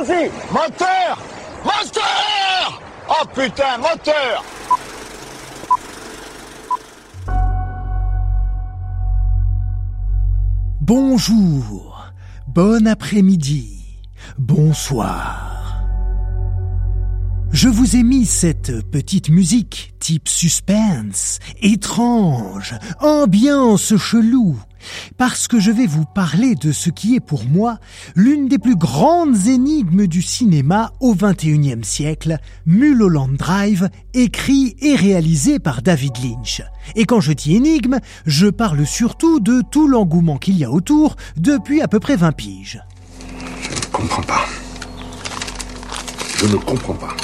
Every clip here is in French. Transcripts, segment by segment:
Moteur. Moteur. Oh putain, moteur. Bonjour, bon après-midi, bonsoir. Je vous ai mis cette petite musique type suspense, étrange, ambiance chelou, parce que je vais vous parler de ce qui est pour moi l'une des plus grandes énigmes du cinéma au XXIe siècle, Mulholland Drive, écrit et réalisé par David Lynch. Et quand je dis énigme, je parle surtout de tout l'engouement qu'il y a autour depuis à peu près 20 piges. Je ne comprends pas. Je ne comprends pas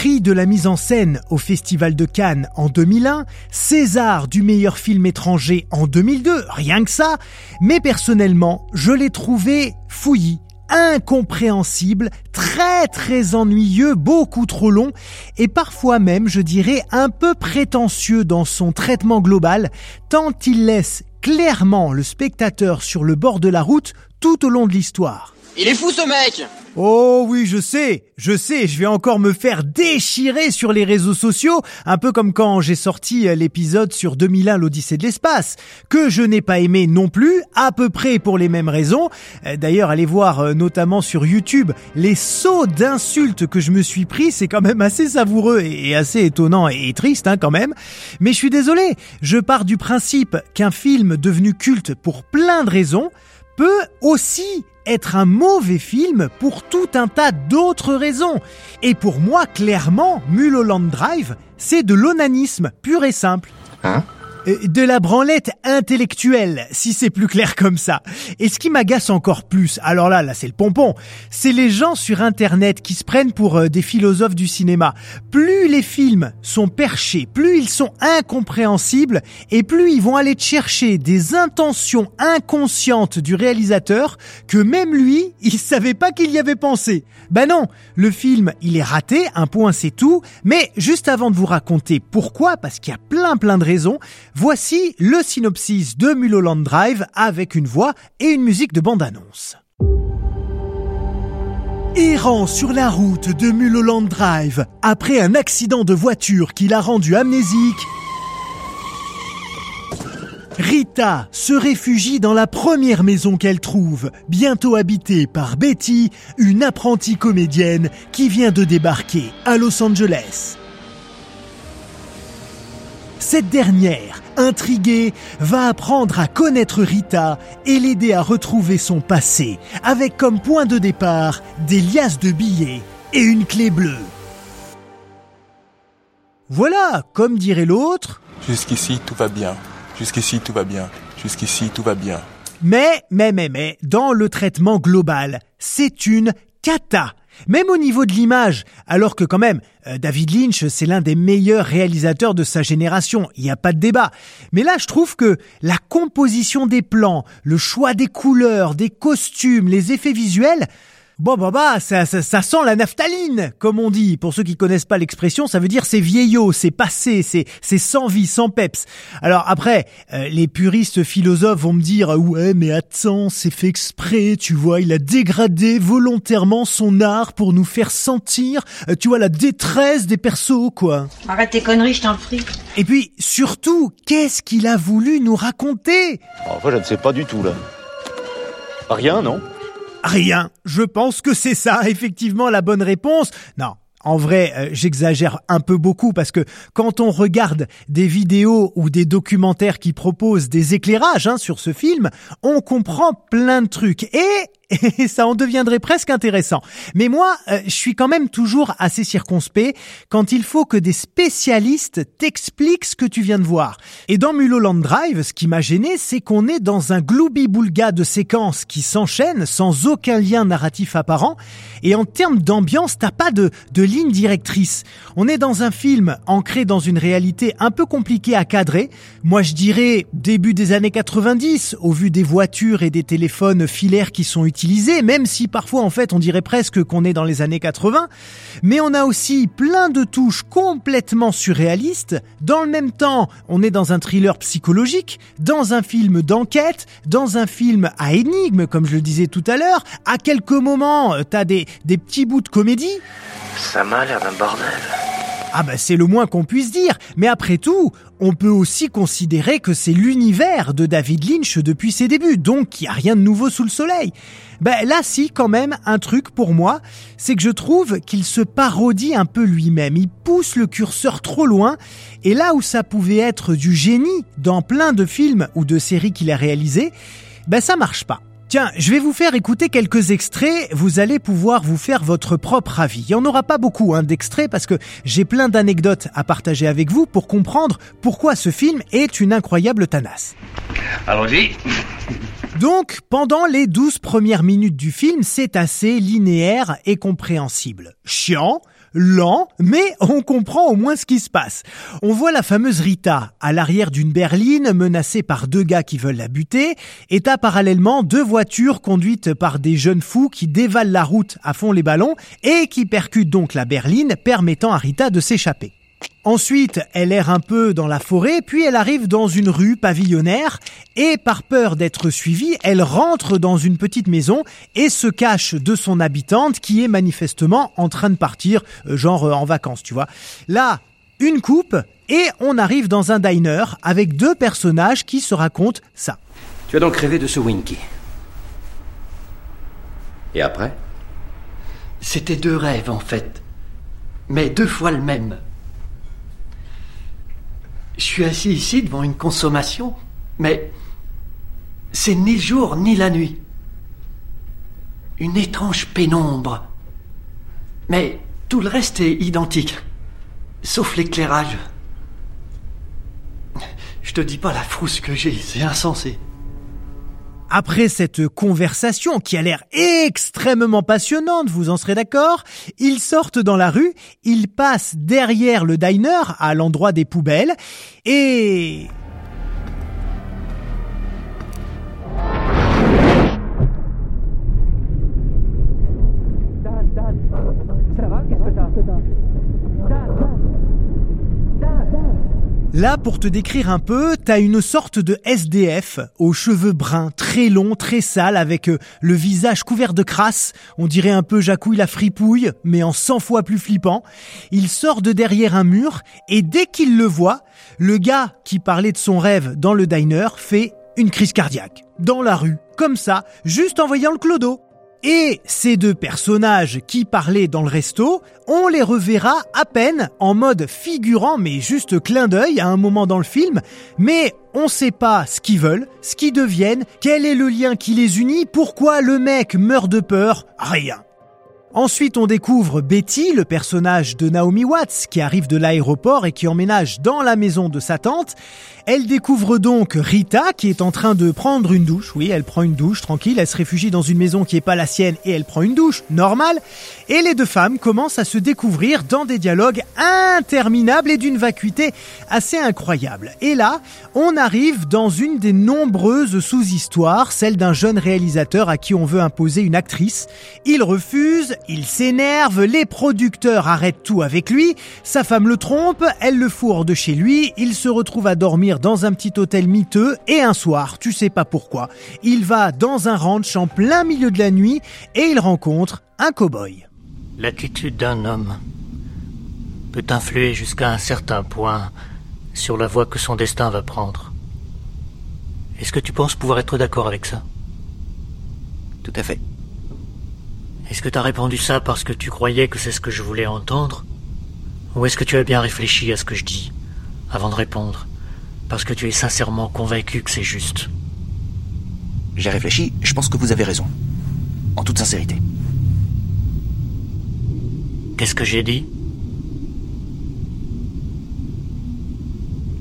prix de la mise en scène au Festival de Cannes en 2001, César du meilleur film étranger en 2002, rien que ça, mais personnellement, je l'ai trouvé fouillis, incompréhensible, très très ennuyeux, beaucoup trop long et parfois même, je dirais, un peu prétentieux dans son traitement global, tant il laisse clairement le spectateur sur le bord de la route tout au long de l'histoire. Il est fou ce mec Oh oui, je sais, je sais, je vais encore me faire déchirer sur les réseaux sociaux, un peu comme quand j'ai sorti euh, l'épisode sur 2001 l'Odyssée de l'espace, que je n'ai pas aimé non plus, à peu près pour les mêmes raisons. Euh, d'ailleurs, allez voir euh, notamment sur YouTube les sauts d'insultes que je me suis pris, c'est quand même assez savoureux et assez étonnant et triste hein, quand même. Mais je suis désolé, je pars du principe qu'un film devenu culte pour plein de raisons peut aussi être un mauvais film pour tout un tas d'autres raisons. Et pour moi, clairement, Mulholland Drive, c'est de l'onanisme pur et simple. Hein? De la branlette intellectuelle, si c'est plus clair comme ça. Et ce qui m'agace encore plus, alors là, là c'est le pompon, c'est les gens sur Internet qui se prennent pour euh, des philosophes du cinéma. Plus les films sont perchés, plus ils sont incompréhensibles, et plus ils vont aller chercher des intentions inconscientes du réalisateur que même lui, il savait pas qu'il y avait pensé. Ben non, le film, il est raté, un point c'est tout, mais juste avant de vous raconter pourquoi, parce qu'il y a plein plein de raisons, Voici le synopsis de Mulholland Drive avec une voix et une musique de bande-annonce. Errant sur la route de Mulholland Drive, après un accident de voiture qui l'a rendu amnésique, Rita se réfugie dans la première maison qu'elle trouve, bientôt habitée par Betty, une apprentie comédienne qui vient de débarquer à Los Angeles. Cette dernière, intriguée, va apprendre à connaître Rita et l'aider à retrouver son passé, avec comme point de départ des liasses de billets et une clé bleue. Voilà, comme dirait l'autre. Jusqu'ici, tout va bien. Jusqu'ici, tout va bien. Jusqu'ici, tout va bien. Mais, mais, mais, mais, dans le traitement global, c'est une cata. Même au niveau de l'image, alors que quand même, euh, David Lynch, c'est l'un des meilleurs réalisateurs de sa génération, il n'y a pas de débat. Mais là, je trouve que la composition des plans, le choix des couleurs, des costumes, les effets visuels, Bon, bah, bah, ça, ça, ça, sent la naphtaline, comme on dit. Pour ceux qui connaissent pas l'expression, ça veut dire c'est vieillot, c'est passé, c'est, c'est sans vie, sans peps. Alors après, euh, les puristes philosophes vont me dire, ouais, mais attends, c'est fait exprès, tu vois, il a dégradé volontairement son art pour nous faire sentir, euh, tu vois, la détresse des persos, quoi. Arrête tes conneries, je t'en prie. Et puis, surtout, qu'est-ce qu'il a voulu nous raconter? Enfin, je ne sais pas du tout, là. Rien, non? Rien. Je pense que c'est ça, effectivement, la bonne réponse. Non. En vrai, euh, j'exagère un peu beaucoup parce que quand on regarde des vidéos ou des documentaires qui proposent des éclairages hein, sur ce film, on comprend plein de trucs. Et et ça en deviendrait presque intéressant. Mais moi, euh, je suis quand même toujours assez circonspect quand il faut que des spécialistes t'expliquent ce que tu viens de voir. Et dans Mulholland Drive, ce qui m'a gêné, c'est qu'on est dans un gloubi-boulga de séquences qui s'enchaînent sans aucun lien narratif apparent. Et en termes d'ambiance, t'as pas de, de ligne directrice. On est dans un film ancré dans une réalité un peu compliquée à cadrer. Moi, je dirais début des années 90, au vu des voitures et des téléphones filaires qui sont utilisés, même si parfois, en fait, on dirait presque qu'on est dans les années 80. Mais on a aussi plein de touches complètement surréalistes. Dans le même temps, on est dans un thriller psychologique, dans un film d'enquête, dans un film à énigme, comme je le disais tout à l'heure. À quelques moments, t'as des, des petits bouts de comédie. Ça m'a l'air d'un bordel. Ah bah c'est le moins qu'on puisse dire, mais après tout, on peut aussi considérer que c'est l'univers de David Lynch depuis ses débuts, donc il n'y a rien de nouveau sous le soleil. Ben là si quand même un truc pour moi, c'est que je trouve qu'il se parodie un peu lui-même, il pousse le curseur trop loin, et là où ça pouvait être du génie dans plein de films ou de séries qu'il a réalisés, ben ça marche pas. Tiens, je vais vous faire écouter quelques extraits, vous allez pouvoir vous faire votre propre avis. Il n'y en aura pas beaucoup hein, d'extraits parce que j'ai plein d'anecdotes à partager avec vous pour comprendre pourquoi ce film est une incroyable tanasse. Allons-y. Donc, pendant les 12 premières minutes du film, c'est assez linéaire et compréhensible. Chiant, lent, mais on comprend au moins ce qui se passe. On voit la fameuse Rita à l'arrière d'une berline menacée par deux gars qui veulent la buter, et t'as parallèlement deux voitures conduites par des jeunes fous qui dévalent la route à fond les ballons et qui percutent donc la berline, permettant à Rita de s'échapper. Ensuite, elle erre un peu dans la forêt, puis elle arrive dans une rue pavillonnaire, et par peur d'être suivie, elle rentre dans une petite maison et se cache de son habitante qui est manifestement en train de partir, euh, genre euh, en vacances, tu vois. Là, une coupe, et on arrive dans un diner avec deux personnages qui se racontent ça. Tu as donc rêvé de ce Winky. Et après? C'était deux rêves en fait, mais deux fois le même. Je suis assis ici devant une consommation, mais c'est ni le jour ni la nuit. Une étrange pénombre. Mais tout le reste est identique, sauf l'éclairage. Je te dis pas la frousse que j'ai, c'est insensé. Après cette conversation qui a l'air extrêmement passionnante, vous en serez d'accord, ils sortent dans la rue, ils passent derrière le diner à l'endroit des poubelles et... Là, pour te décrire un peu, t'as une sorte de SDF aux cheveux bruns, très longs, très sales, avec euh, le visage couvert de crasse. On dirait un peu Jacouille la fripouille, mais en 100 fois plus flippant. Il sort de derrière un mur, et dès qu'il le voit, le gars qui parlait de son rêve dans le diner fait une crise cardiaque. Dans la rue, comme ça, juste en voyant le clodo. Et ces deux personnages qui parlaient dans le resto, on les reverra à peine en mode figurant, mais juste clin d'œil à un moment dans le film, mais on sait pas ce qu'ils veulent, ce qu'ils deviennent, quel est le lien qui les unit, pourquoi le mec meurt de peur, rien. Ensuite, on découvre Betty, le personnage de Naomi Watts, qui arrive de l'aéroport et qui emménage dans la maison de sa tante. Elle découvre donc Rita, qui est en train de prendre une douche. Oui, elle prend une douche, tranquille. Elle se réfugie dans une maison qui est pas la sienne et elle prend une douche, normale. Et les deux femmes commencent à se découvrir dans des dialogues interminables et d'une vacuité assez incroyable. Et là, on arrive dans une des nombreuses sous-histoires, celle d'un jeune réalisateur à qui on veut imposer une actrice. Il refuse, il s'énerve, les producteurs arrêtent tout avec lui, sa femme le trompe, elle le fourre de chez lui, il se retrouve à dormir dans un petit hôtel miteux et un soir, tu sais pas pourquoi, il va dans un ranch en plein milieu de la nuit et il rencontre un cow-boy. L'attitude d'un homme peut influer jusqu'à un certain point sur la voie que son destin va prendre. Est-ce que tu penses pouvoir être d'accord avec ça? Tout à fait. Est-ce que tu as répondu ça parce que tu croyais que c'est ce que je voulais entendre? Ou est-ce que tu as bien réfléchi à ce que je dis avant de répondre? Parce que tu es sincèrement convaincu que c'est juste J'ai réfléchi, je pense que vous avez raison. en toute sincérité. Qu'est-ce que j'ai dit?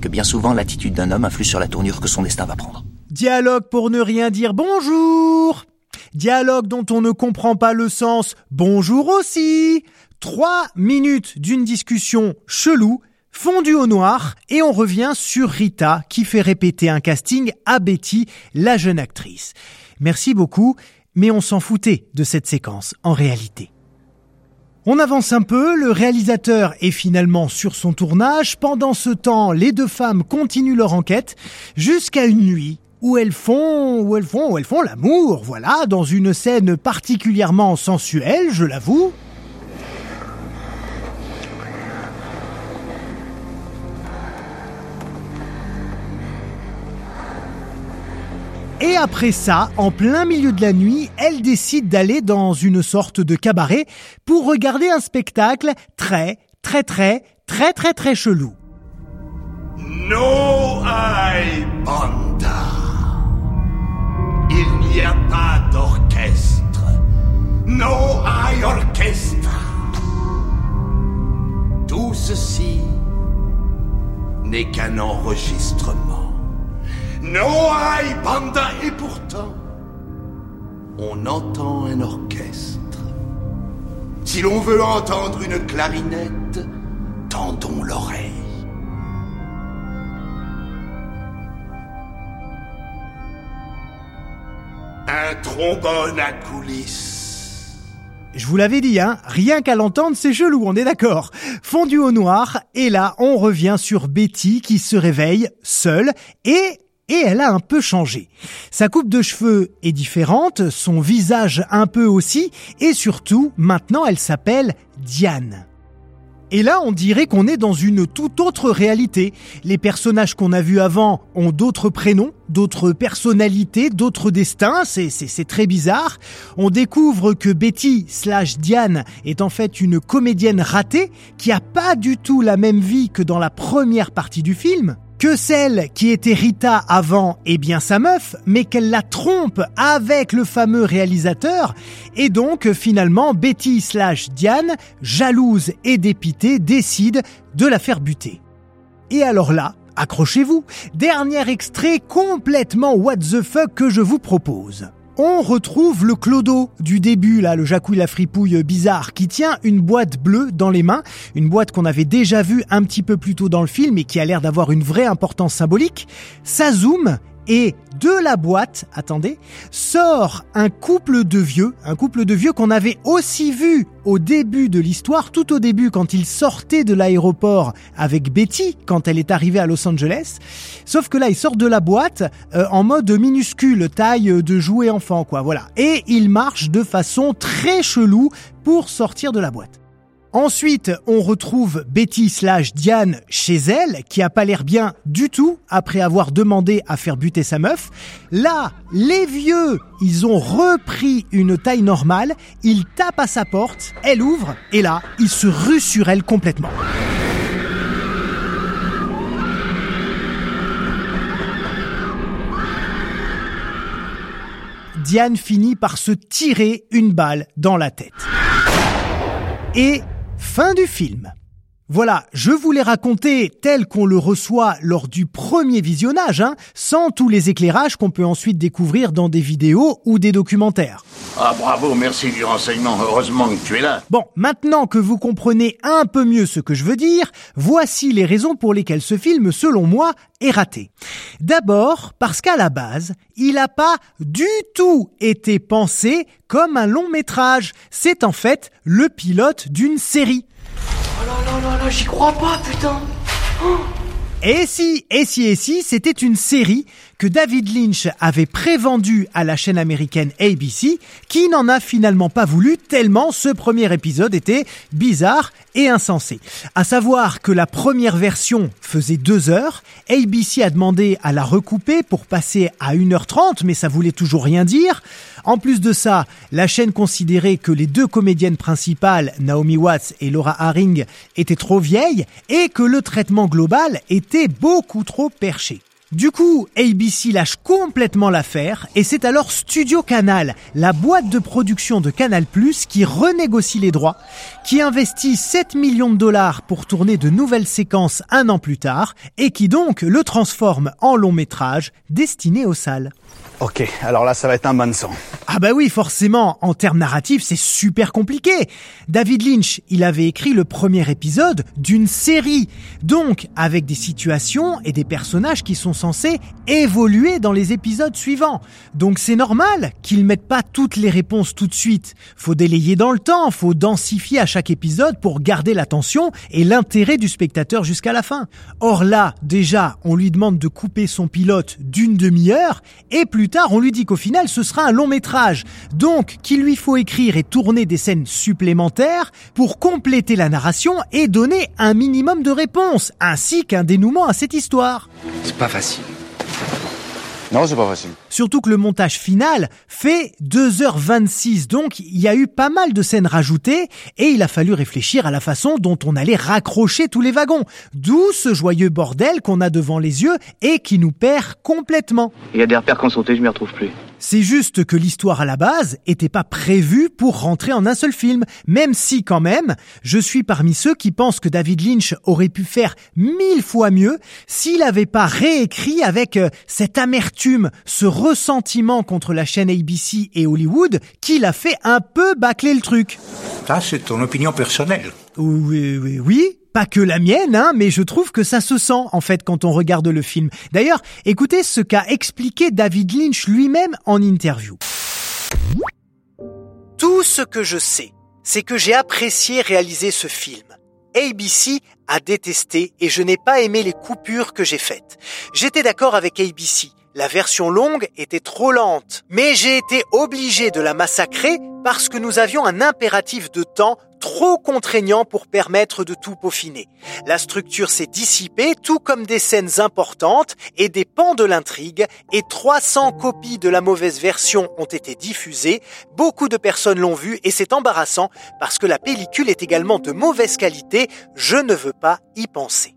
Que bien souvent l'attitude d'un homme influe sur la tournure que son destin va prendre. Dialogue pour ne rien dire bonjour. Dialogue dont on ne comprend pas le sens bonjour aussi. Trois minutes d'une discussion chelou, fondue au noir, et on revient sur Rita qui fait répéter un casting à Betty, la jeune actrice. Merci beaucoup, mais on s'en foutait de cette séquence en réalité. On avance un peu, le réalisateur est finalement sur son tournage. Pendant ce temps, les deux femmes continuent leur enquête jusqu'à une nuit où elles font, où elles font, où elles font l'amour, voilà, dans une scène particulièrement sensuelle, je l'avoue. Et après ça, en plein milieu de la nuit, elle décide d'aller dans une sorte de cabaret pour regarder un spectacle très, très, très, très, très, très chelou. No n'est qu'un enregistrement. No hay banda et pourtant, on entend un orchestre. Si l'on veut entendre une clarinette, tendons l'oreille. Un trombone à coulisses. Je vous l'avais dit, hein, rien qu'à l'entendre, c'est chelou, on est d'accord. Fondu au noir, et là, on revient sur Betty qui se réveille seule et et elle a un peu changé. Sa coupe de cheveux est différente, son visage un peu aussi, et surtout, maintenant elle s'appelle Diane. Et là, on dirait qu'on est dans une toute autre réalité. Les personnages qu'on a vus avant ont d'autres prénoms, d'autres personnalités, d'autres destins. C'est, très bizarre. On découvre que Betty slash Diane est en fait une comédienne ratée qui a pas du tout la même vie que dans la première partie du film que celle qui était Rita avant est bien sa meuf, mais qu'elle la trompe avec le fameux réalisateur, et donc finalement Betty slash Diane, jalouse et dépitée, décide de la faire buter. Et alors là, accrochez-vous, dernier extrait complètement what the fuck que je vous propose on retrouve le clodo du début, là, le jacouille la fripouille bizarre, qui tient une boîte bleue dans les mains, une boîte qu'on avait déjà vue un petit peu plus tôt dans le film et qui a l'air d'avoir une vraie importance symbolique. Ça zoome et de la boîte, attendez, sort un couple de vieux, un couple de vieux qu'on avait aussi vu au début de l'histoire, tout au début quand il sortait de l'aéroport avec Betty, quand elle est arrivée à Los Angeles. Sauf que là, il sort de la boîte euh, en mode minuscule, taille de jouet enfant, quoi, voilà. Et il marche de façon très chelou pour sortir de la boîte. Ensuite, on retrouve Betty slash Diane chez elle, qui a pas l'air bien du tout après avoir demandé à faire buter sa meuf. Là, les vieux, ils ont repris une taille normale, ils tapent à sa porte, elle ouvre, et là, ils se ruent sur elle complètement. Diane finit par se tirer une balle dans la tête. Et Fin du film. Voilà, je vous l'ai raconté tel qu'on le reçoit lors du premier visionnage, hein, sans tous les éclairages qu'on peut ensuite découvrir dans des vidéos ou des documentaires. Ah bravo, merci du renseignement, heureusement que tu es là. Bon, maintenant que vous comprenez un peu mieux ce que je veux dire, voici les raisons pour lesquelles ce film, selon moi, est raté. D'abord, parce qu'à la base, il n'a pas du tout été pensé comme un long métrage. C'est en fait le pilote d'une série. Oh là là là là, j'y crois pas, putain. Oh. Et si, et si, et si, c'était une série que David Lynch avait prévendue à la chaîne américaine ABC, qui n'en a finalement pas voulu tellement ce premier épisode était bizarre et insensé. À savoir que la première version faisait deux heures, ABC a demandé à la recouper pour passer à 1h30, mais ça voulait toujours rien dire. En plus de ça, la chaîne considérait que les deux comédiennes principales, Naomi Watts et Laura Haring, étaient trop vieilles et que le traitement global était beaucoup trop perché. Du coup, ABC lâche complètement l'affaire et c'est alors Studio Canal, la boîte de production de Canal+, qui renégocie les droits, qui investit 7 millions de dollars pour tourner de nouvelles séquences un an plus tard et qui donc le transforme en long métrage destiné aux salles. Ok, alors là ça va être un bain de sang. Ah bah oui, forcément, en termes narratifs, c'est super compliqué. David Lynch, il avait écrit le premier épisode d'une série, donc avec des situations et des personnages qui sont censés évoluer dans les épisodes suivants. Donc c'est normal qu'ils mettent pas toutes les réponses tout de suite. Faut délayer dans le temps, faut densifier à chaque épisode pour garder l'attention et l'intérêt du spectateur jusqu'à la fin. Or là, déjà, on lui demande de couper son pilote d'une demi-heure et plus tard, on lui dit qu'au final, ce sera un long métrage. Donc, qu'il lui faut écrire et tourner des scènes supplémentaires pour compléter la narration et donner un minimum de réponses, ainsi qu'un dénouement à cette histoire. C'est pas facile. Non, c'est pas facile. Surtout que le montage final fait 2h26, donc il y a eu pas mal de scènes rajoutées et il a fallu réfléchir à la façon dont on allait raccrocher tous les wagons. D'où ce joyeux bordel qu'on a devant les yeux et qui nous perd complètement. Il y a des repères qu'on sauté, je m'y retrouve plus. C'est juste que l'histoire à la base était pas prévue pour rentrer en un seul film, même si quand même, je suis parmi ceux qui pensent que David Lynch aurait pu faire mille fois mieux s'il avait pas réécrit avec euh, cette amertume, ce ressentiment contre la chaîne ABC et Hollywood qui l'a fait un peu bâcler le truc. Ça, c'est ton opinion personnelle. Oui, oui, oui. Pas que la mienne, hein, mais je trouve que ça se sent en fait quand on regarde le film. D'ailleurs, écoutez ce qu'a expliqué David Lynch lui-même en interview. Tout ce que je sais, c'est que j'ai apprécié réaliser ce film. ABC a détesté et je n'ai pas aimé les coupures que j'ai faites. J'étais d'accord avec ABC. La version longue était trop lente, mais j'ai été obligé de la massacrer parce que nous avions un impératif de temps trop contraignant pour permettre de tout peaufiner. La structure s'est dissipée, tout comme des scènes importantes et des pans de l'intrigue, et 300 copies de la mauvaise version ont été diffusées. Beaucoup de personnes l'ont vue et c'est embarrassant parce que la pellicule est également de mauvaise qualité. Je ne veux pas y penser.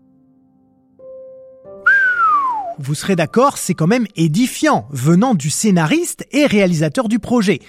Vous serez d'accord, c'est quand même édifiant venant du scénariste et réalisateur du projet.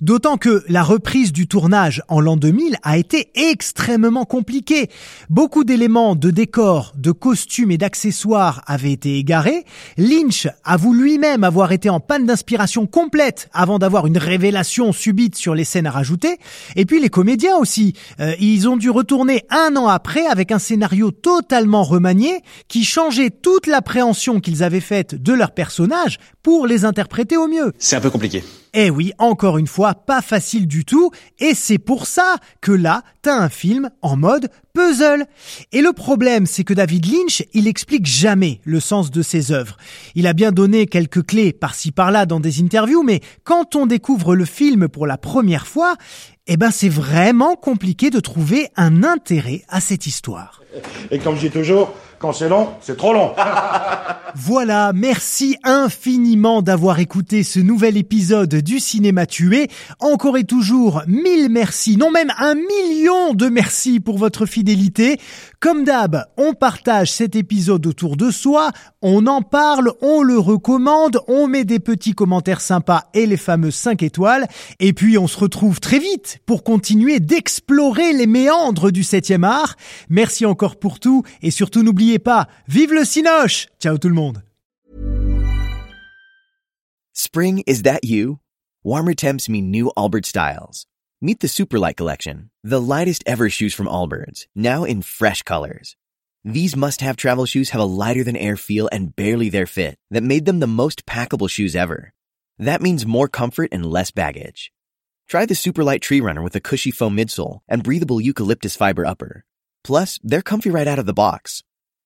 D'autant que la reprise du tournage en l'an 2000 a été extrêmement compliquée. Beaucoup d'éléments de décor, de costumes et d'accessoires avaient été égarés. Lynch avoue lui-même avoir été en panne d'inspiration complète avant d'avoir une révélation subite sur les scènes à rajouter. Et puis les comédiens aussi. Euh, ils ont dû retourner un an après avec un scénario totalement remanié qui changeait toute l'appréhension qu'ils avaient faite de leurs personnages pour les interpréter au mieux. C'est un peu compliqué. Eh oui, encore une fois, pas facile du tout, et c'est pour ça que là, t'as un film en mode puzzle. Et le problème, c'est que David Lynch, il explique jamais le sens de ses œuvres. Il a bien donné quelques clés par-ci par-là dans des interviews, mais quand on découvre le film pour la première fois, eh ben c'est vraiment compliqué de trouver un intérêt à cette histoire. Et comme je dis toujours, quand c'est long, c'est trop long. Voilà, merci infiniment d'avoir écouté ce nouvel épisode du Cinéma Tué. Encore et toujours, mille merci, non même un million de merci pour votre fidélité. Comme d'hab, on partage cet épisode autour de soi, on en parle, on le recommande, on met des petits commentaires sympas et les fameuses 5 étoiles, et puis on se retrouve très vite pour continuer d'explorer les méandres du 7e art. Merci encore pour tout, et surtout n'oubliez pas, vive le Cinoche Ciao tout le monde Spring, is that you? Warmer temps mean new Allbirds styles. Meet the Superlight Collection, the lightest ever shoes from Allbirds, now in fresh colors. These must-have travel shoes have a lighter-than-air feel and barely their fit that made them the most packable shoes ever. That means more comfort and less baggage. Try the Superlight Tree Runner with a cushy foam midsole and breathable eucalyptus fiber upper. Plus, they're comfy right out of the box.